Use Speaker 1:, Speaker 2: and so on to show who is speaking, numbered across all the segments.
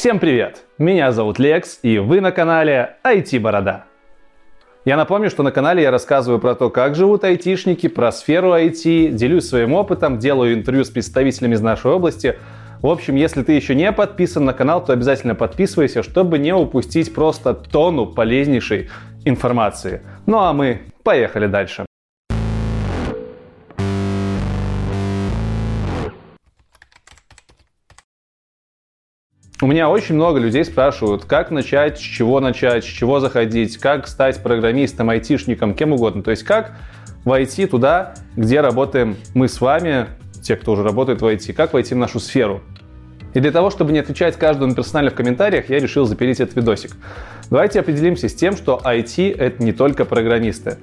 Speaker 1: Всем привет! Меня зовут Лекс, и вы на канале IT Борода. Я напомню, что на канале я рассказываю про то, как живут айтишники, про сферу IT, делюсь своим опытом, делаю интервью с представителями из нашей области. В общем, если ты еще не подписан на канал, то обязательно подписывайся, чтобы не упустить просто тонну полезнейшей информации. Ну а мы поехали дальше. У меня очень много людей спрашивают, как начать, с чего начать, с чего заходить, как стать программистом, айтишником, кем угодно. То есть как войти туда, где работаем мы с вами, те, кто уже работает в IT, как войти в нашу сферу. И для того, чтобы не отвечать каждому персонально в комментариях, я решил запилить этот видосик. Давайте определимся с тем, что IT — это не только программисты.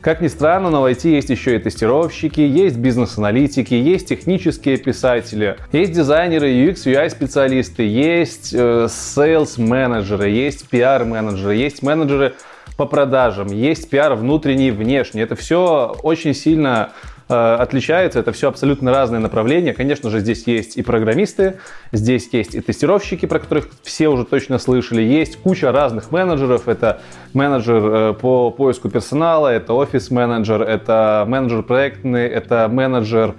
Speaker 1: Как ни странно, но в IT есть еще и тестировщики, есть бизнес-аналитики, есть технические писатели, есть дизайнеры, UX, UI специалисты, есть э, sales менеджеры, есть PR менеджеры, есть менеджеры по продажам, есть пиар внутренний и внешний. Это все очень сильно Э, отличаются. Это все абсолютно разные направления. Конечно же, здесь есть и программисты, здесь есть и тестировщики, про которых все уже точно слышали. Есть куча разных менеджеров. Это менеджер э, по поиску персонала, это офис-менеджер, это менеджер проектный, это менеджер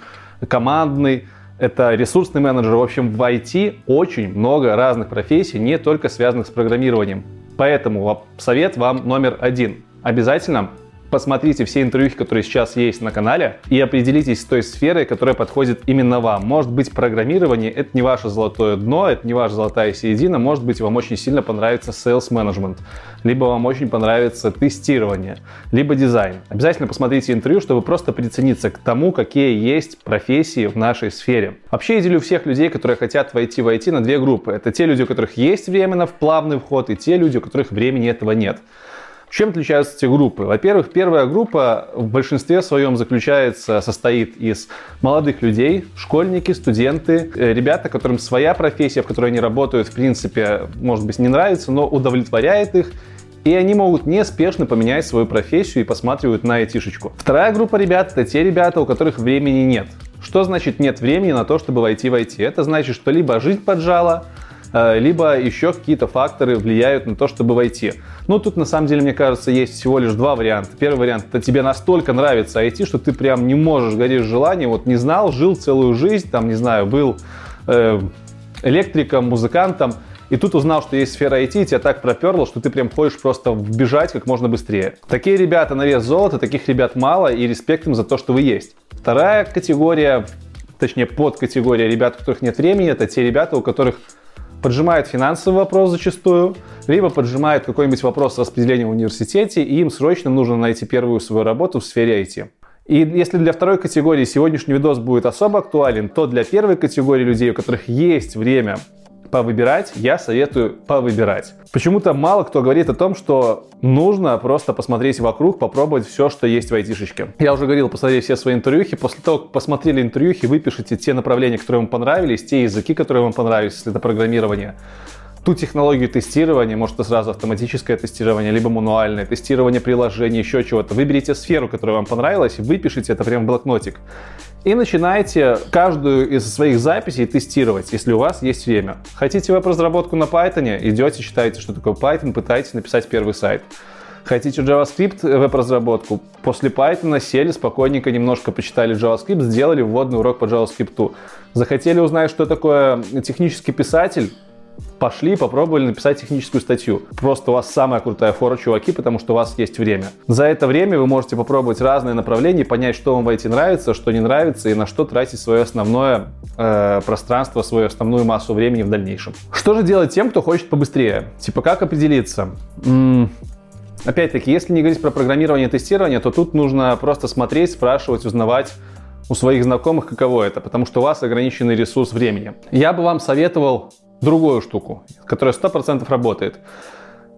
Speaker 1: командный это ресурсный менеджер. В общем, в IT очень много разных профессий, не только связанных с программированием. Поэтому совет вам номер один. Обязательно посмотрите все интервью, которые сейчас есть на канале, и определитесь с той сферой, которая подходит именно вам. Может быть, программирование — это не ваше золотое дно, это не ваша золотая середина, может быть, вам очень сильно понравится sales management, либо вам очень понравится тестирование, либо дизайн. Обязательно посмотрите интервью, чтобы просто прицениться к тому, какие есть профессии в нашей сфере. Вообще, я делю всех людей, которые хотят войти в IT, на две группы. Это те люди, у которых есть время на плавный вход, и те люди, у которых времени этого нет. Чем отличаются эти группы? Во-первых, первая группа в большинстве своем заключается, состоит из молодых людей, школьники, студенты, э, ребята, которым своя профессия, в которой они работают, в принципе, может быть, не нравится, но удовлетворяет их, и они могут неспешно поменять свою профессию и посматривают на айтишечку. Вторая группа ребят — это те ребята, у которых времени нет. Что значит нет времени на то, чтобы войти в IT? Это значит, что либо жить поджало, Э, либо еще какие-то факторы влияют на то, чтобы войти. Ну, тут на самом деле, мне кажется, есть всего лишь два варианта. Первый вариант, это тебе настолько нравится IT, что ты прям не можешь, горишь желанием, вот не знал, жил целую жизнь, там, не знаю, был э, электриком, музыкантом, и тут узнал, что есть сфера IT, и тебя так проперло, что ты прям хочешь просто вбежать как можно быстрее. Такие ребята на вес золота, таких ребят мало, и респект им за то, что вы есть. Вторая категория, точнее подкатегория ребят, у которых нет времени, это те ребята, у которых поджимает финансовый вопрос зачастую, либо поджимает какой-нибудь вопрос с распределением в университете, и им срочно нужно найти первую свою работу в сфере IT. И если для второй категории сегодняшний видос будет особо актуален, то для первой категории людей, у которых есть время повыбирать, я советую повыбирать. Почему-то мало кто говорит о том, что нужно просто посмотреть вокруг, попробовать все, что есть в айтишечке. Я уже говорил, посмотрите все свои интервьюхи. После того, как посмотрели интервьюхи, выпишите те направления, которые вам понравились, те языки, которые вам понравились, если это программирование ту технологию тестирования, может это сразу автоматическое тестирование, либо мануальное тестирование приложения, еще чего-то. Выберите сферу, которая вам понравилась, выпишите это прямо в блокнотик. И начинайте каждую из своих записей тестировать, если у вас есть время. Хотите веб-разработку на Python, идете, читаете, что такое Python, пытаетесь написать первый сайт. Хотите JavaScript веб-разработку? После Python сели спокойненько, немножко почитали JavaScript, сделали вводный урок по JavaScript. Захотели узнать, что такое технический писатель? Пошли, попробовали написать техническую статью. Просто у вас самая крутая фора, чуваки, потому что у вас есть время. За это время вы можете попробовать разные направления, понять, что вам в IT нравится, что не нравится и на что тратить свое основное э, пространство, свою основную массу времени в дальнейшем. Что же делать тем, кто хочет побыстрее? Типа как определиться? М-м- Опять-таки, если не говорить про программирование и тестирование, то тут нужно просто смотреть, спрашивать, узнавать у своих знакомых, каково это, потому что у вас ограниченный ресурс времени. Я бы вам советовал другую штуку, которая 100% работает.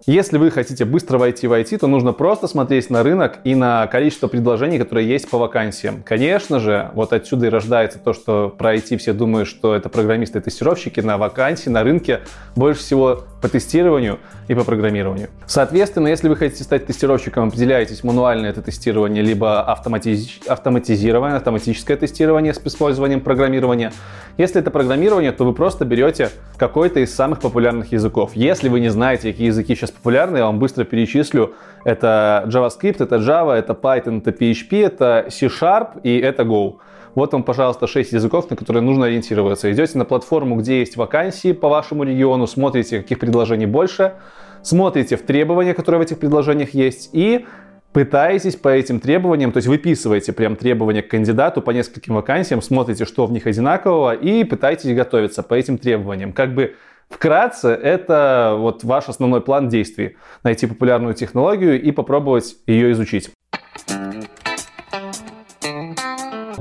Speaker 1: Если вы хотите быстро войти в IT, то нужно просто смотреть на рынок и на количество предложений, которые есть по вакансиям. Конечно же, вот отсюда и рождается то, что про IT все думают, что это программисты и тестировщики. На вакансии, на рынке больше всего по тестированию и по программированию. Соответственно, если вы хотите стать тестировщиком, определяетесь мануальное это тестирование, либо автоматиз... автоматизированное, автоматическое тестирование с использованием программирования. Если это программирование, то вы просто берете какой-то из самых популярных языков. Если вы не знаете, какие языки сейчас популярны, я вам быстро перечислю. Это JavaScript, это Java, это Python, это PHP, это C-Sharp и это Go. Вот вам, пожалуйста, 6 языков, на которые нужно ориентироваться. Идете на платформу, где есть вакансии по вашему региону, смотрите, каких предложений больше, смотрите в требования, которые в этих предложениях есть, и пытаетесь по этим требованиям, то есть выписываете прям требования к кандидату по нескольким вакансиям, смотрите, что в них одинакового, и пытаетесь готовиться по этим требованиям. Как бы Вкратце, это вот ваш основной план действий. Найти популярную технологию и попробовать ее изучить.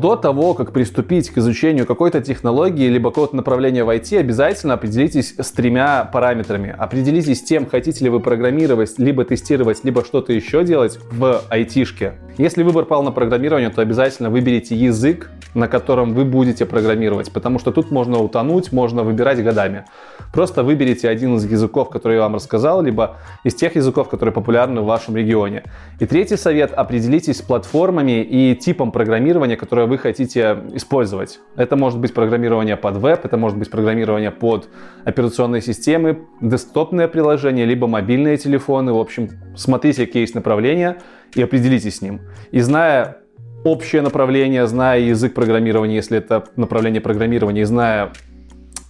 Speaker 1: До того, как приступить к изучению какой-то технологии либо какого-то направления в IT, обязательно определитесь с тремя параметрами. Определитесь с тем, хотите ли вы программировать, либо тестировать, либо что-то еще делать в IT-шке. Если выбор пал на программирование, то обязательно выберите язык, на котором вы будете программировать, потому что тут можно утонуть, можно выбирать годами. Просто выберите один из языков, который я вам рассказал, либо из тех языков, которые популярны в вашем регионе. И третий совет, определитесь с платформами и типом программирования, которое вы хотите использовать. Это может быть программирование под веб, это может быть программирование под операционные системы, десктопные приложения, либо мобильные телефоны. В общем, смотрите, какие есть направления и определитесь с ним. И зная общее направление, зная язык программирования, если это направление программирования, и зная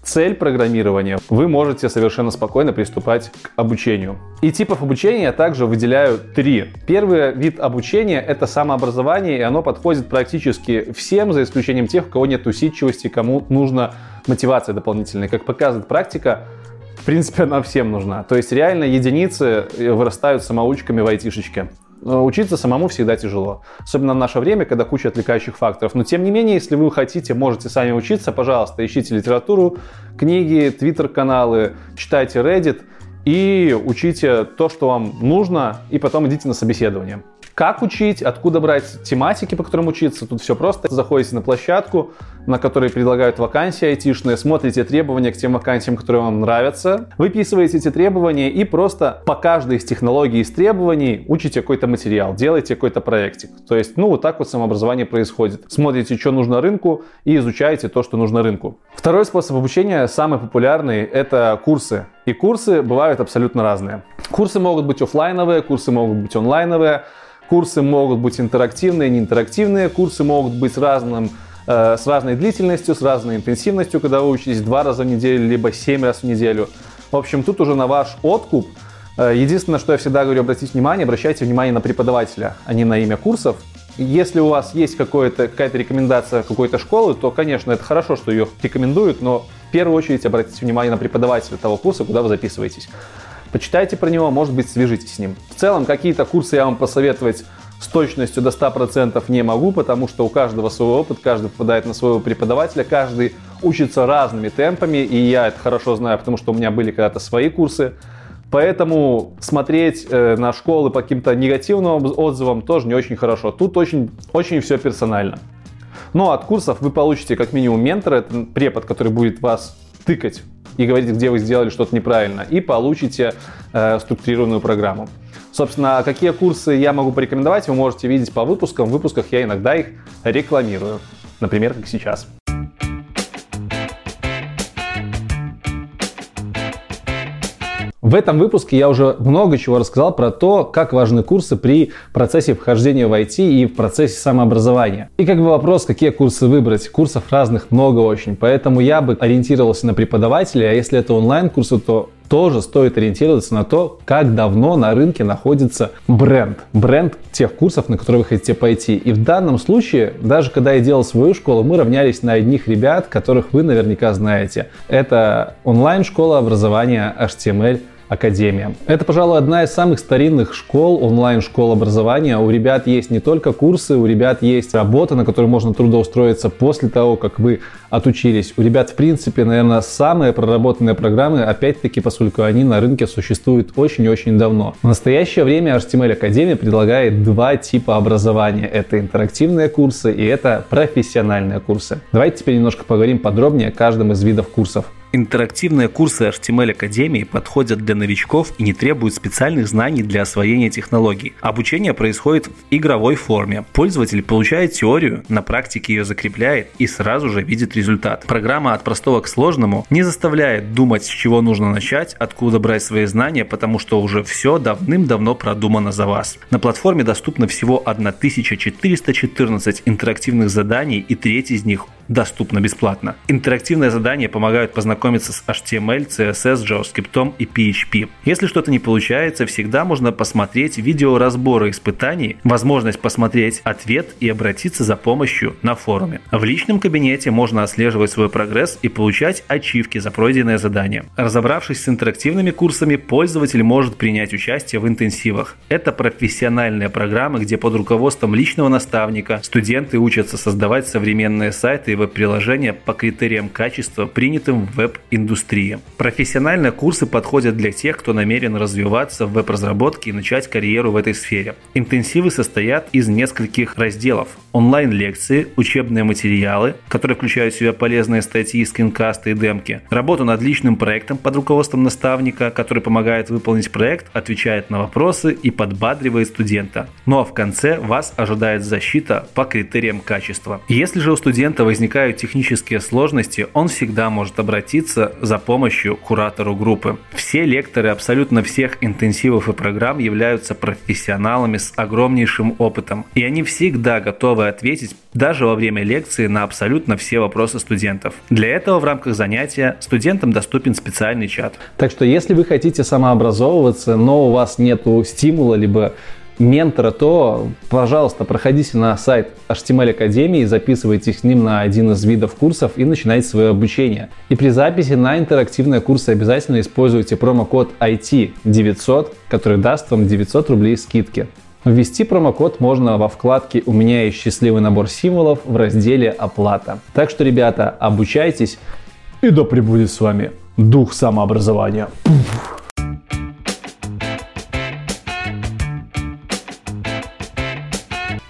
Speaker 1: цель программирования, вы можете совершенно спокойно приступать к обучению. И типов обучения я также выделяю три. Первый вид обучения — это самообразование, и оно подходит практически всем, за исключением тех, у кого нет усидчивости, кому нужна мотивация дополнительная. Как показывает практика, в принципе, она всем нужна. То есть реально единицы вырастают самоучками в айтишечке. Э, учиться самому всегда тяжело. Особенно в наше время, когда куча отвлекающих факторов. Но тем не менее, если вы хотите, можете сами учиться, пожалуйста, ищите литературу, книги, твиттер-каналы, читайте Reddit и учите то, что вам нужно, и потом идите на собеседование. Как учить, откуда брать тематики, по которым учиться, тут все просто. Заходите на площадку, на которой предлагают вакансии айтишные, смотрите требования к тем вакансиям, которые вам нравятся, выписываете эти требования и просто по каждой из технологий из требований учите какой-то материал, делаете какой-то проектик. То есть, ну, вот так вот самообразование происходит. Смотрите, что нужно рынку и изучаете то, что нужно рынку. Второй способ обучения, самый популярный, это курсы. И курсы бывают абсолютно разные. Курсы могут быть офлайновые, курсы могут быть онлайновые, Курсы могут быть интерактивные, неинтерактивные. Курсы могут быть разным, э, с разной длительностью, с разной интенсивностью, когда вы учитесь два раза в неделю, либо семь раз в неделю. В общем, тут уже на ваш откуп. Э, единственное, что я всегда говорю, обратите внимание, обращайте внимание на преподавателя, а не на имя курсов. Если у вас есть какая-то рекомендация какой-то школы, то, конечно, это хорошо, что ее рекомендуют, но в первую очередь обратите внимание на преподавателя того курса, куда вы записываетесь. Почитайте про него, может быть, свяжитесь с ним. В целом, какие-то курсы я вам посоветовать с точностью до 100% не могу, потому что у каждого свой опыт, каждый попадает на своего преподавателя, каждый учится разными темпами, и я это хорошо знаю, потому что у меня были когда-то свои курсы. Поэтому смотреть э, на школы по каким-то негативным отзывам тоже не очень хорошо. Тут очень, очень все персонально. Но от курсов вы получите как минимум ментора, это препод, который будет вас тыкать и говорить, где вы сделали что-то неправильно, и получите э, структурированную программу. Собственно, какие курсы я могу порекомендовать, вы можете видеть по выпускам. В выпусках я иногда их рекламирую. Например, как сейчас. В этом выпуске я уже много чего рассказал про то, как важны курсы при процессе вхождения в IT и в процессе самообразования. И как бы вопрос, какие курсы выбрать. Курсов разных много очень, поэтому я бы ориентировался на преподавателя, а если это онлайн-курсы, то тоже стоит ориентироваться на то, как давно на рынке находится бренд. Бренд тех курсов, на которые вы хотите пойти. И в данном случае, даже когда я делал свою школу, мы равнялись на одних ребят, которых вы наверняка знаете. Это онлайн-школа образования HTML Академия. Это, пожалуй, одна из самых старинных школ, онлайн-школ образования. У ребят есть не только курсы, у ребят есть работа, на которой можно трудоустроиться после того, как вы отучились. У ребят, в принципе, наверное, самые проработанные программы, опять-таки, поскольку они на рынке существуют очень-очень давно. В настоящее время HTML Академия предлагает два типа образования. Это интерактивные курсы и это профессиональные курсы. Давайте теперь немножко поговорим подробнее о каждом из видов курсов.
Speaker 2: Интерактивные курсы HTML Академии подходят для новичков и не требуют специальных знаний для освоения технологий. Обучение происходит в игровой форме. Пользователь получает теорию, на практике ее закрепляет и сразу же видит результат. Программа от простого к сложному не заставляет думать, с чего нужно начать, откуда брать свои знания, потому что уже все давным-давно продумано за вас. На платформе доступно всего 1414 интерактивных заданий и треть из них доступно бесплатно. Интерактивные задания помогают познакомиться с HTML, CSS, JavaScript и PHP. Если что-то не получается, всегда можно посмотреть видеоразборы испытаний, возможность посмотреть ответ и обратиться за помощью на форуме. В личном кабинете можно отслеживать свой прогресс и получать ачивки за пройденное задание. Разобравшись с интерактивными курсами, пользователь может принять участие в интенсивах. Это профессиональные программы, где под руководством личного наставника студенты учатся создавать современные сайты и веб-приложения по критериям качества, принятым в веб-индустрии. Профессиональные курсы подходят для тех, кто намерен развиваться в веб-разработке и начать карьеру в этой сфере. Интенсивы состоят из нескольких разделов. Онлайн-лекции, учебные материалы, которые включают в себя полезные статьи, скринкасты и демки, работу над личным проектом под руководством наставника, который помогает выполнить проект, отвечает на вопросы и подбадривает студента. Ну а в конце вас ожидает защита по критериям качества. Если же у студента возникает возникают технические сложности, он всегда может обратиться за помощью куратору группы. Все лекторы абсолютно всех интенсивов и программ являются профессионалами с огромнейшим опытом, и они всегда готовы ответить даже во время лекции на абсолютно все вопросы студентов. Для этого в рамках занятия студентам доступен специальный чат.
Speaker 1: Так что если вы хотите самообразовываться, но у вас нет стимула либо ментора, то, пожалуйста, проходите на сайт HTML Академии, записывайтесь с ним на один из видов курсов и начинайте свое обучение. И при записи на интерактивные курсы обязательно используйте промокод IT900, который даст вам 900 рублей скидки. Ввести промокод можно во вкладке «У меня есть счастливый набор символов» в разделе «Оплата». Так что, ребята, обучайтесь и да пребудет с вами дух самообразования. Пуф.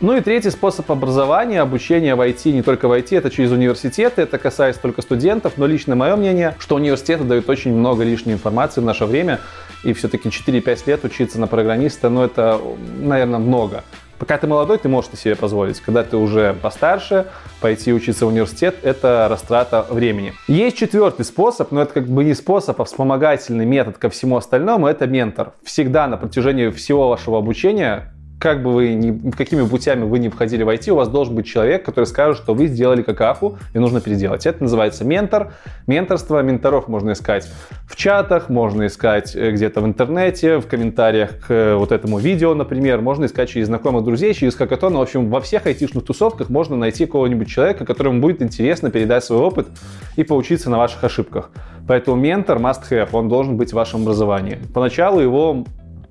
Speaker 1: Ну и третий способ образования, обучения в IT, не только в IT, это через университеты, это касается только студентов, но лично мое мнение, что университеты дают очень много лишней информации в наше время, и все-таки 4-5 лет учиться на программиста, ну это, наверное, много. Пока ты молодой, ты можешь себе позволить. Когда ты уже постарше, пойти учиться в университет – это растрата времени. Есть четвертый способ, но это как бы не способ, а вспомогательный метод ко всему остальному – это ментор. Всегда на протяжении всего вашего обучения как бы вы ни, какими путями вы не входили в IT, у вас должен быть человек, который скажет, что вы сделали какаху и нужно переделать. Это называется ментор. Менторство, менторов можно искать в чатах, можно искать э, где-то в интернете, в комментариях к э, вот этому видео, например, можно искать через знакомых друзей, через хакатон. В общем, во всех айтишных тусовках можно найти кого-нибудь человека, которому будет интересно передать свой опыт и поучиться на ваших ошибках. Поэтому ментор must have, он должен быть в вашем образовании. Поначалу его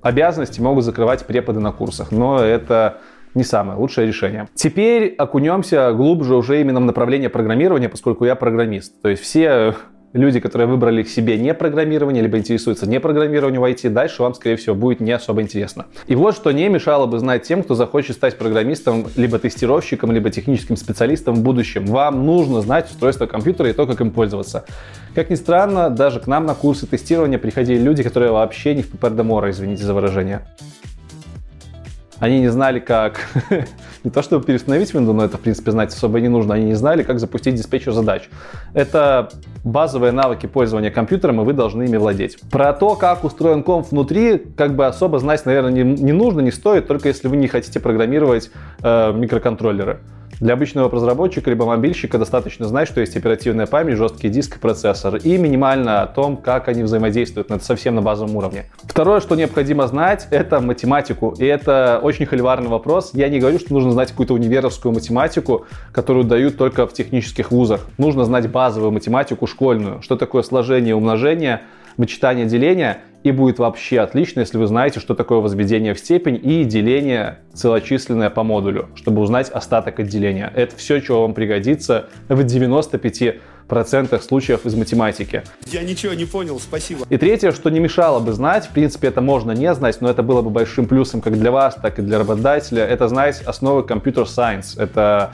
Speaker 1: обязанности могут закрывать преподы на курсах, но это не самое лучшее решение. Теперь окунемся глубже уже именно в направление программирования, поскольку я программист. То есть все люди, которые выбрали себе не программирование, либо интересуются не программированием в IT, дальше вам, скорее всего, будет не особо интересно. И вот что не мешало бы знать тем, кто захочет стать программистом, либо тестировщиком, либо техническим специалистом в будущем. Вам нужно знать устройство компьютера и то, как им пользоваться. Как ни странно, даже к нам на курсы тестирования приходили люди, которые вообще не в ППР извините за выражение. Они не знали, как не то чтобы переустановить Windows, но это, в принципе, знать особо не нужно. Они не знали, как запустить диспетчер задач. Это базовые навыки пользования компьютером, и вы должны ими владеть. Про то, как устроен комп внутри, как бы особо знать, наверное, не, не нужно, не стоит, только если вы не хотите программировать э, микроконтроллеры. Для обычного разработчика либо мобильщика достаточно знать, что есть оперативная память, жесткий диск и процессор, и минимально о том, как они взаимодействуют, это совсем на базовом уровне. Второе, что необходимо знать, это математику, и это очень холиварный вопрос. Я не говорю, что нужно знать какую-то универовскую математику, которую дают только в технических вузах. Нужно знать базовую математику школьную, что такое сложение, умножение, вычитание, деление И будет вообще отлично, если вы знаете, что такое возведение в степень и деление целочисленное по модулю, чтобы узнать остаток отделения. Это все, чего вам пригодится в 95 процентах случаев из математики.
Speaker 3: Я ничего не понял, спасибо.
Speaker 1: И третье, что не мешало бы знать, в принципе, это можно не знать, но это было бы большим плюсом как для вас, так и для работодателя, это знать основы компьютер-сайенс. Это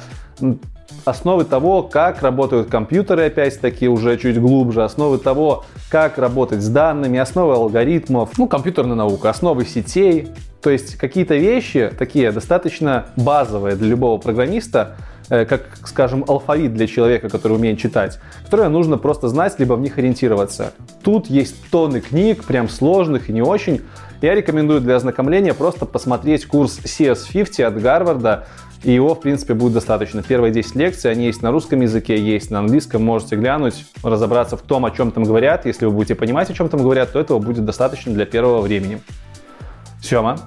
Speaker 1: основы того, как работают компьютеры, опять-таки, уже чуть глубже, основы того, как работать с данными, основы алгоритмов, ну, компьютерная наука, основы сетей. То есть какие-то вещи такие достаточно базовые для любого программиста, э, как, скажем, алфавит для человека, который умеет читать, которые нужно просто знать, либо в них ориентироваться. Тут есть тонны книг, прям сложных и не очень. Я рекомендую для ознакомления просто посмотреть курс CS50 от Гарварда, и его, в принципе, будет достаточно. Первые 10 лекций, они есть на русском языке, есть на английском. Можете глянуть, разобраться в том, о чем там говорят. Если вы будете понимать, о чем там говорят, то этого будет достаточно для первого времени. Сема.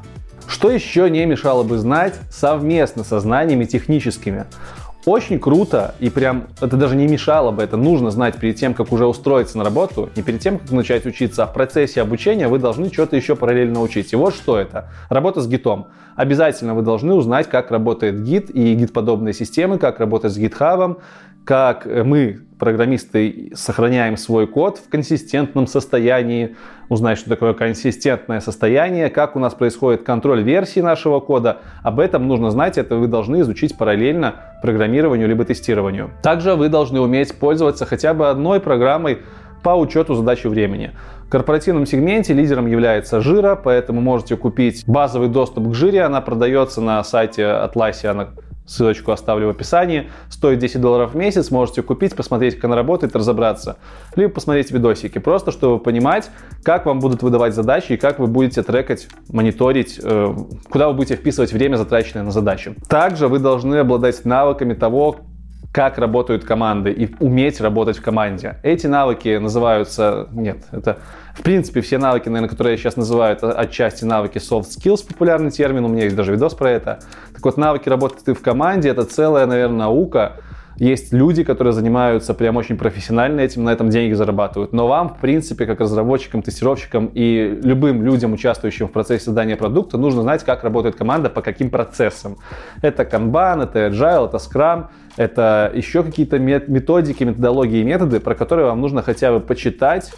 Speaker 1: Что еще не мешало бы знать совместно со знаниями техническими? Очень круто, и прям это даже не мешало бы, это нужно знать перед тем, как уже устроиться на работу, не перед тем, как начать учиться, а в процессе обучения вы должны что-то еще параллельно учить. И вот что это. Работа с гитом. Обязательно вы должны узнать, как работает гид и гид-подобные системы, как работать с гитхабом, как мы, программисты, сохраняем свой код в консистентном состоянии, узнать, что такое консистентное состояние, как у нас происходит контроль версии нашего кода. Об этом нужно знать, это вы должны изучить параллельно программированию либо тестированию. Также вы должны уметь пользоваться хотя бы одной программой по учету задачи времени. В корпоративном сегменте лидером является Жира, поэтому можете купить базовый доступ к Жире. Она продается на сайте Atlassian Ссылочку оставлю в описании. Стоит 10 долларов в месяц, можете купить, посмотреть, как она работает, разобраться. Либо посмотреть видосики, просто чтобы понимать, как вам будут выдавать задачи и как вы будете трекать, мониторить, э, куда вы будете вписывать время, затраченное на задачу. Также вы должны обладать навыками того, как работают команды и уметь работать в команде. Эти навыки называются... Нет, это... В принципе, все навыки, наверное, которые я сейчас называю, это отчасти навыки soft skills, популярный термин, у меня есть даже видос про это. Так вот, навыки работы в команде — это целая, наверное, наука, есть люди, которые занимаются прям очень профессионально этим, на этом деньги зарабатывают. Но вам, в принципе, как разработчикам, тестировщикам и любым людям, участвующим в процессе создания продукта, нужно знать, как работает команда, по каким процессам. Это Kanban, это Agile, это Scrum, это еще какие-то методики, методологии и методы, про которые вам нужно хотя бы почитать,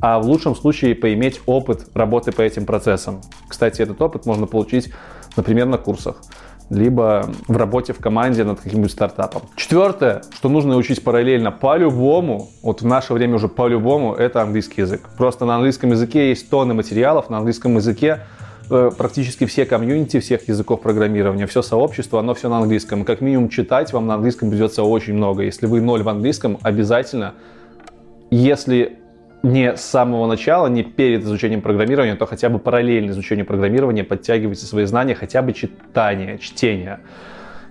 Speaker 1: а в лучшем случае поиметь опыт работы по этим процессам. Кстати, этот опыт можно получить, например, на курсах либо в работе в команде над каким-нибудь стартапом. Четвертое, что нужно учить параллельно по-любому, вот в наше время уже по-любому, это английский язык. Просто на английском языке есть тонны материалов, на английском языке э, практически все комьюнити всех языков программирования, все сообщество, оно все на английском. Как минимум читать вам на английском придется очень много. Если вы ноль в английском, обязательно, если не с самого начала, не перед изучением программирования, то хотя бы параллельно изучению программирования подтягивайте свои знания, хотя бы читание, чтение.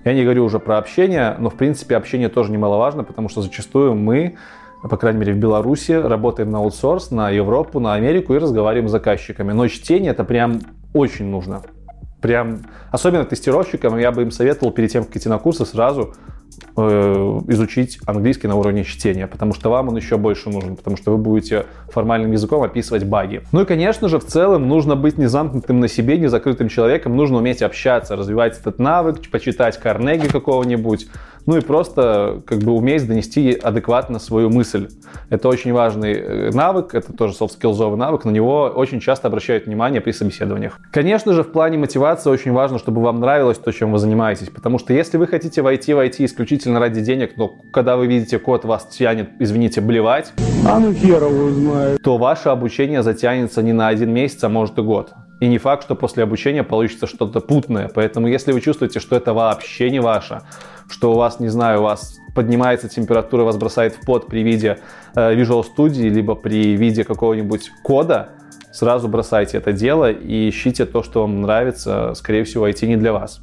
Speaker 1: Я не говорю уже про общение, но в принципе общение тоже немаловажно, потому что зачастую мы, по крайней мере в Беларуси, работаем на аутсорс, на Европу, на Америку и разговариваем с заказчиками. Но чтение это прям очень нужно. Прям, особенно тестировщикам, я бы им советовал перед тем, как идти на курсы, сразу изучить английский на уровне чтения, потому что вам он еще больше нужен, потому что вы будете формальным языком описывать баги. Ну и, конечно же, в целом нужно быть не замкнутым на себе, не закрытым человеком, нужно уметь общаться, развивать этот навык, почитать Карнеги какого-нибудь, ну и просто как бы уметь донести адекватно свою мысль. Это очень важный э, навык, это тоже софт-скиллзовый навык, на него очень часто обращают внимание при собеседованиях. Конечно же, в плане мотивации очень важно, чтобы вам нравилось то, чем вы занимаетесь, потому что если вы хотите войти в IT исключительно ради денег, но когда вы видите код, вас тянет, извините, блевать,
Speaker 4: а ну хера знает,
Speaker 1: то ваше обучение затянется не на один месяц, а может и год. И не факт, что после обучения получится что-то путное. Поэтому если вы чувствуете, что это вообще не ваше, что у вас, не знаю, у вас поднимается температура, вас бросает в пот при виде э, Visual Studio, либо при виде какого-нибудь кода, сразу бросайте это дело и ищите то, что вам нравится. Скорее всего, IT не для вас.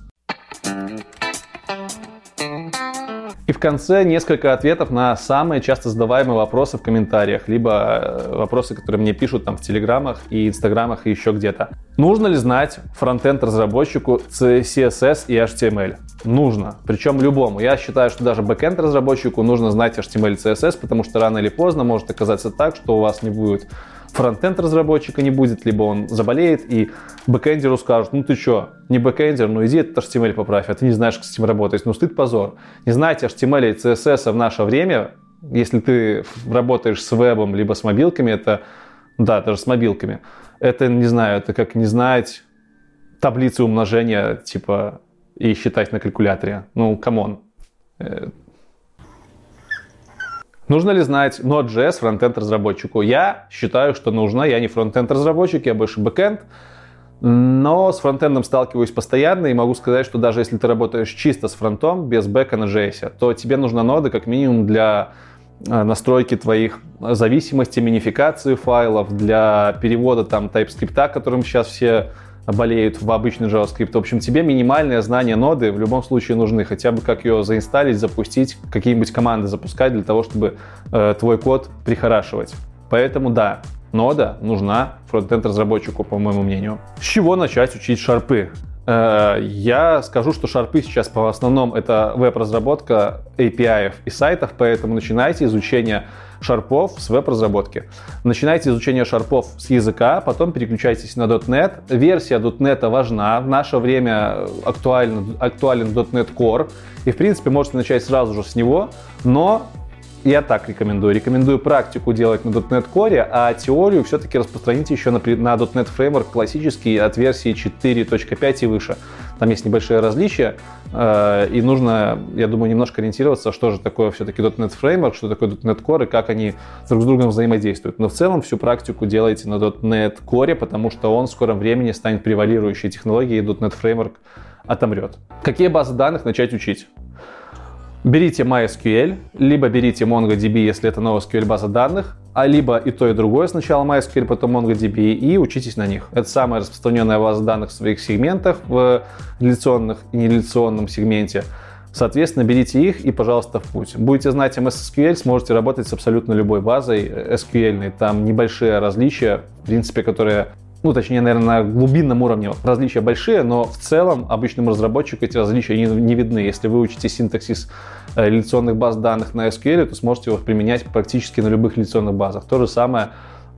Speaker 1: И в конце несколько ответов на самые часто задаваемые вопросы в комментариях, либо э, вопросы, которые мне пишут там в телеграмах и инстаграмах и еще где-то. Нужно ли знать фронтенд разработчику CSS и HTML? Нужно, причем любому. Я считаю, что даже бэкенд разработчику нужно знать HTML и CSS, потому что рано или поздно может оказаться так, что у вас не будет фронтенд разработчика не будет, либо он заболеет, и бэкэндеру скажут, ну ты что, не бэкэндер, ну иди этот HTML поправь, а ты не знаешь, как с этим работать. Ну стыд позор. Не знать HTML и CSS в наше время, если ты работаешь с вебом, либо с мобилками, это, да, даже с мобилками, это, не знаю, это как не знать таблицы умножения, типа, и считать на калькуляторе. Ну, come on. Нужно ли знать Node.js фронтенд разработчику? Я считаю, что нужно. Я не фронтенд разработчик, я больше бэкенд. Но с фронтендом сталкиваюсь постоянно и могу сказать, что даже если ты работаешь чисто с фронтом, без бэка на JS, то тебе нужна нода как минимум для э, настройки твоих зависимостей, минификации файлов, для перевода там TypeScript, которым сейчас все болеют в обычный JavaScript. В общем, тебе минимальное знание ноды в любом случае нужны. Хотя бы как ее заинсталить, запустить, какие-нибудь команды запускать для того, чтобы э, твой код прихорашивать. Поэтому да, нода нужна фронтенд-разработчику, по моему мнению. С чего начать учить шарпы? Э, я скажу, что шарпы сейчас по основном это веб-разработка API и сайтов, поэтому начинайте изучение шарпов с веб-разработки. Начинайте изучение шарпов с языка, потом переключайтесь на .NET. Версия .NET важна. В наше время актуален, актуален .NET Core. И, в принципе, можете начать сразу же с него, но я так рекомендую. Рекомендую практику делать на .NET Core, а теорию все-таки распространите еще на .NET Framework классический от версии 4.5 и выше. Там есть небольшие различия, э, и нужно, я думаю, немножко ориентироваться, что же такое все-таки .NET Framework, что такое .NET Core и как они друг с другом взаимодействуют. Но в целом всю практику делайте на .NET Core, потому что он в скором времени станет превалирующей технологией, и .NET Framework отомрет. Какие базы данных начать учить? Берите MySQL, либо берите MongoDB, если это NoSQL база данных, а либо и то, и другое. Сначала MySQL, потом MongoDB, и учитесь на них. Это самая распространенная база данных в своих сегментах, в реляционных и нереляционном сегменте. Соответственно, берите их и, пожалуйста, в путь. Будете знать MS SQL, сможете работать с абсолютно любой базой SQL. Там небольшие различия, в принципе, которые ну, точнее, наверное, на глубинном уровне различия большие, но в целом обычному разработчику эти различия не, не видны. Если вы учите синтаксис э, реляционных баз данных на SQL, то сможете его применять практически на любых реляционных базах. То же самое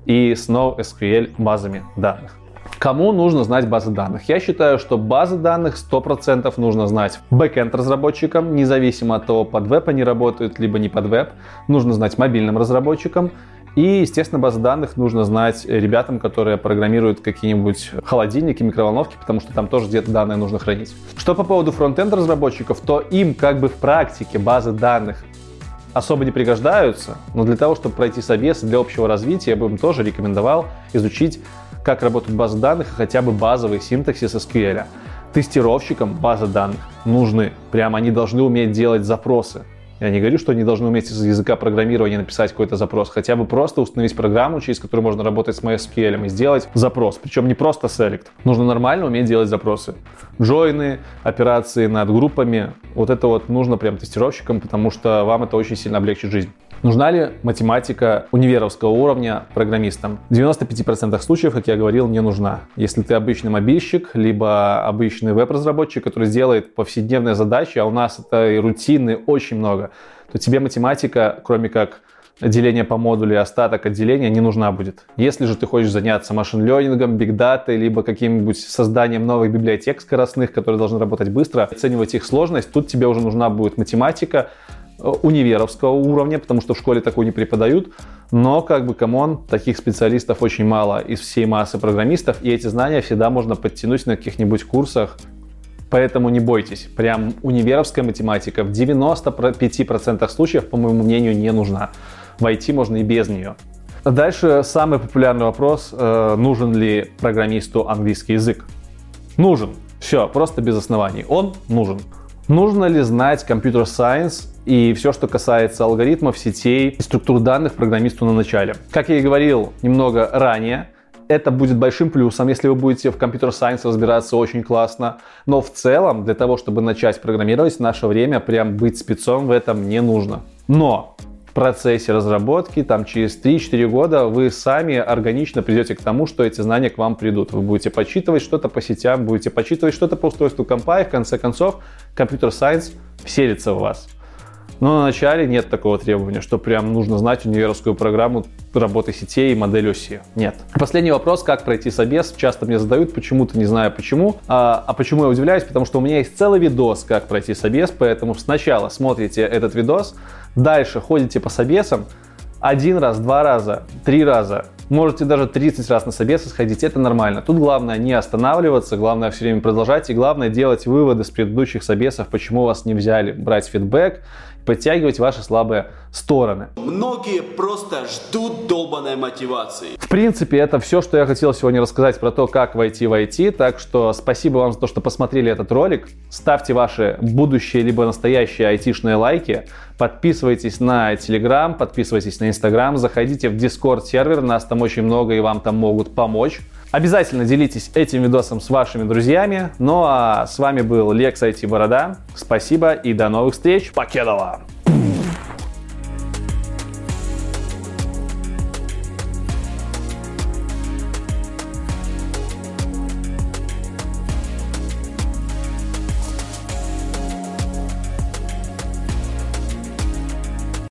Speaker 1: и с NoSQL базами данных. Кому нужно знать базы данных? Я считаю, что базы данных 100% нужно знать бэкенд разработчикам, независимо от того, под веб они работают, либо не под веб. Нужно знать мобильным разработчикам и, естественно, базы данных нужно знать ребятам, которые программируют какие-нибудь холодильники, микроволновки, потому что там тоже где-то данные нужно хранить. Что по поводу фронтенд разработчиков, то им как бы в практике базы данных особо не пригождаются, но для того, чтобы пройти собес для общего развития, я бы им тоже рекомендовал изучить, как работают базы данных и хотя бы базовый синтаксис SQL. Тестировщикам базы данных нужны. Прямо они должны уметь делать запросы. Я не говорю, что они должны уметь из языка программирования написать какой-то запрос, хотя бы просто установить программу, через которую можно работать с MySQL и сделать запрос. Причем не просто select. Нужно нормально уметь делать запросы. Джойны, операции над группами, вот это вот нужно прям тестировщикам, потому что вам это очень сильно облегчит жизнь. Нужна ли математика универовского уровня программистам? В 95% случаев, как я говорил, не нужна. Если ты обычный мобильщик, либо обычный веб-разработчик, который делает повседневные задачи, а у нас это и рутины очень много, то тебе математика, кроме как деление по модулю и остаток отделения не нужна будет. Если же ты хочешь заняться machine learning ом, бигдатой, либо каким-нибудь созданием новых библиотек скоростных, которые должны работать быстро, оценивать их сложность, тут тебе уже нужна будет математика, универовского уровня, потому что в школе такую не преподают. Но, как бы, come on, таких специалистов очень мало из всей массы программистов, и эти знания всегда можно подтянуть на каких-нибудь курсах. Поэтому не бойтесь, прям универовская математика в 95% случаев, по моему мнению, не нужна. Войти можно и без нее. Дальше самый популярный вопрос, э, нужен ли программисту английский язык? Нужен. Все, просто без оснований. Он нужен. Нужно ли знать компьютер сайенс и все, что касается алгоритмов, сетей и структур данных программисту на начале? Как я и говорил немного ранее, это будет большим плюсом, если вы будете в компьютер сайенс разбираться очень классно. Но в целом, для того, чтобы начать программировать в наше время, прям быть спецом в этом не нужно. Но в процессе разработки, там через 3-4 года вы сами органично придете к тому, что эти знания к вам придут. Вы будете почитывать что-то по сетям, будете почитывать что-то по устройству компа, и в конце концов компьютер сайенс вселится в вас. Но на начале нет такого требования, что прям нужно знать универскую программу работы сетей и модель оси. Нет. Последний вопрос, как пройти собес, часто мне задают, почему-то не знаю почему. А, а почему я удивляюсь? Потому что у меня есть целый видос, как пройти собес, поэтому сначала смотрите этот видос, дальше ходите по собесам, один раз, два раза, три раза, можете даже 30 раз на собесы сходить, это нормально. Тут главное не останавливаться, главное все время продолжать и главное делать выводы с предыдущих собесов, почему вас не взяли, брать фидбэк, подтягивать ваши слабые стороны.
Speaker 5: Многие просто ждут долбанной мотивации.
Speaker 1: В принципе, это все, что я хотел сегодня рассказать про то, как войти в IT. Так что спасибо вам за то, что посмотрели этот ролик. Ставьте ваши будущие либо настоящие айтишные лайки. Подписывайтесь на Telegram, подписывайтесь на Instagram, заходите в Discord сервер, нас там очень много и вам там могут помочь. Обязательно делитесь этим видосом с вашими друзьями. Ну а с вами был Лекс IT Борода. Спасибо и до новых встреч. Покедова!